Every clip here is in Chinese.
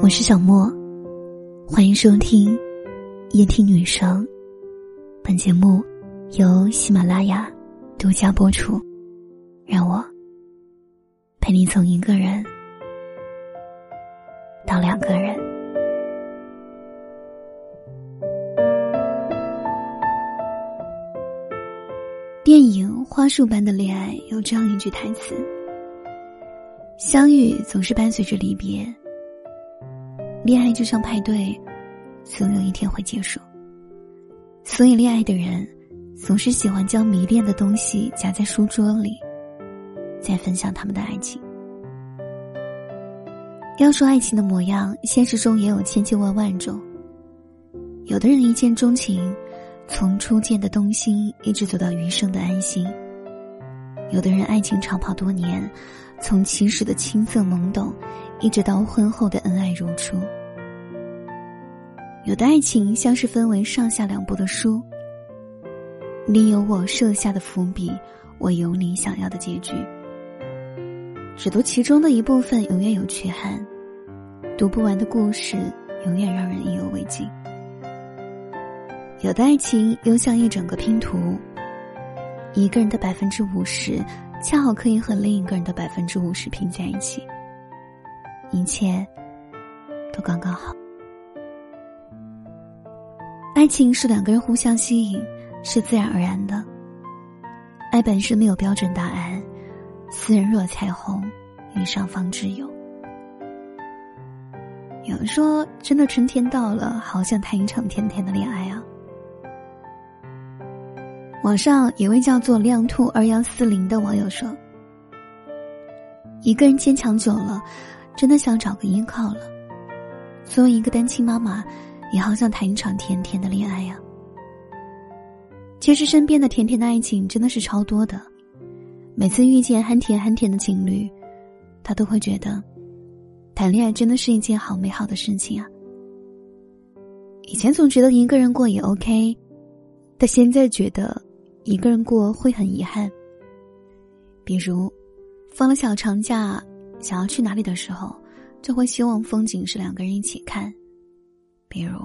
我是小莫，欢迎收听夜听女生。本节目由喜马拉雅独家播出。让我陪你从一个人到两个人。电影《花束般的恋爱》有这样一句台词：“相遇总是伴随着离别。”恋爱就像派对，总有一天会结束。所以，恋爱的人总是喜欢将迷恋的东西夹在书桌里，再分享他们的爱情。要说爱情的模样，现实中也有千千万万种。有的人一见钟情，从初见的动心一直走到余生的安心；有的人爱情长跑多年，从起始的青涩懵懂。一直到婚后的恩爱如初。有的爱情像是分为上下两部的书，你有我设下的伏笔，我有你想要的结局。只读其中的一部分，永远有缺憾；读不完的故事，永远让人意犹未尽。有的爱情又像一整个拼图，一个人的百分之五十，恰好可以和另一个人的百分之五十拼在一起。一切都刚刚好。爱情是两个人互相吸引，是自然而然的。爱本身没有标准答案，斯人若彩虹，遇上方知有。有人说，真的春天到了，好想谈一场甜甜的恋爱啊！网上有位叫做“亮兔二幺四零”的网友说：“一个人坚强久了。”真的想找个依靠了。作为一个单亲妈妈，也好想谈一场甜甜的恋爱呀。其实身边的甜甜的爱情真的是超多的，每次遇见憨甜憨甜的情侣，他都会觉得，谈恋爱真的是一件好美好的事情啊。以前总觉得一个人过也 OK，但现在觉得一个人过会很遗憾。比如，放了小长假。想要去哪里的时候，就会希望风景是两个人一起看。比如，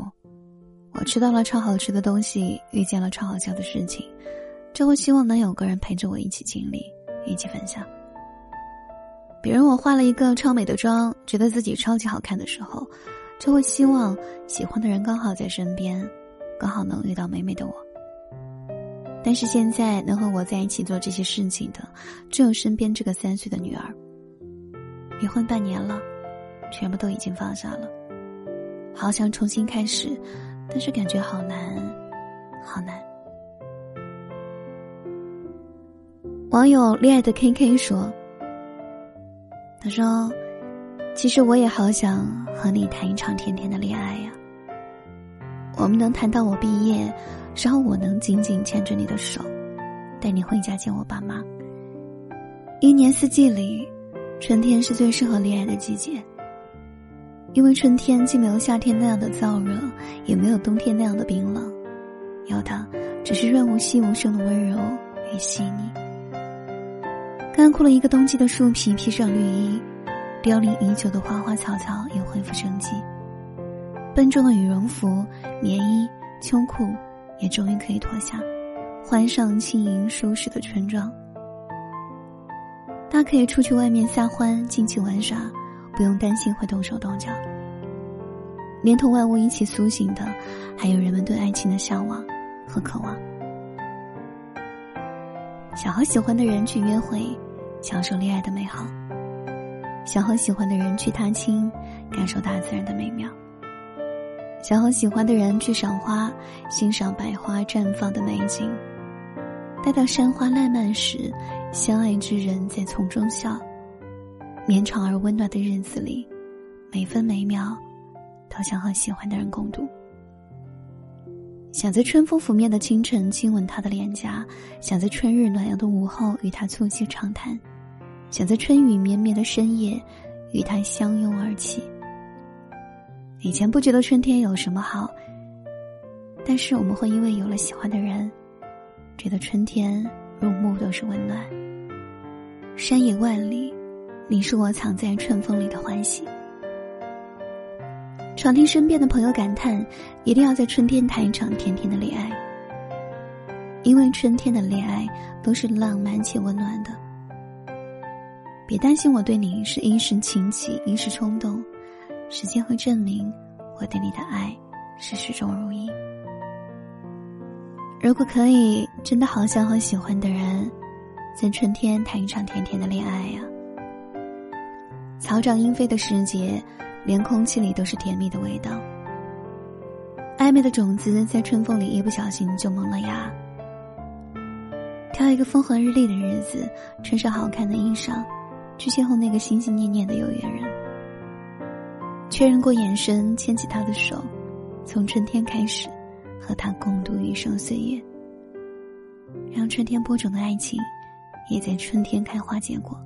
我吃到了超好吃的东西，遇见了超好笑的事情，就会希望能有个人陪着我一起经历，一起分享。比如，我化了一个超美的妆，觉得自己超级好看的时候，就会希望喜欢的人刚好在身边，刚好能遇到美美的我。但是现在能和我在一起做这些事情的，只有身边这个三岁的女儿。离婚半年了，全部都已经放下了。好想重新开始，但是感觉好难，好难。网友恋爱的 K K 说：“他说，其实我也好想和你谈一场甜甜的恋爱呀。我们能谈到我毕业，然后我能紧紧牵着你的手，带你回家见我爸妈。一年四季里。”春天是最适合恋爱的季节，因为春天既没有夏天那样的燥热，也没有冬天那样的冰冷，有的只是润物细无声的温柔与细腻。干枯了一个冬季的树皮披上绿衣，凋零已久的花花草草也恢复生机。笨重的羽绒服、棉衣、秋裤也终于可以脱下，换上轻盈舒适的春装。他可以出去外面撒欢、尽情玩耍，不用担心会动手动脚。连同万物一起苏醒的，还有人们对爱情的向往和渴望。想和喜欢的人去约会，享受恋爱的美好；想和喜欢的人去踏青，感受大自然的美妙；想和喜欢的人去赏花，欣赏百花绽放的美景。待到山花烂漫时，相爱之人在丛中笑。绵长而温暖的日子里，每分每秒都想和喜欢的人共度。想在春风拂面的清晨亲吻他的脸颊，想在春日暖阳的午后与他促膝长谈，想在春雨绵绵的深夜与他相拥而泣。以前不觉得春天有什么好，但是我们会因为有了喜欢的人。觉得春天入目都是温暖，山野万里，你是我藏在春风里的欢喜。常听身边的朋友感叹，一定要在春天谈一场甜甜的恋爱，因为春天的恋爱都是浪漫且温暖的。别担心，我对你是一时情起，一时冲动，时间会证明我对你的爱是始终如一。如果可以，真的好想和喜欢的人，在春天谈一场甜甜的恋爱呀！草长莺飞的时节。连空气里都是甜蜜的味道，暧昧的种子在春风里一不小心就萌了芽。挑一个风和日丽的日子，穿上好看的衣裳，去邂逅那个心心念念的有缘人。确认过眼神，牵起他的手，从春天开始，和他共度余生岁月。让春天播种的爱情，也在春天开花结果。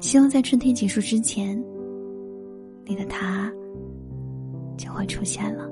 希望在春天结束之前。你的他就会出现了。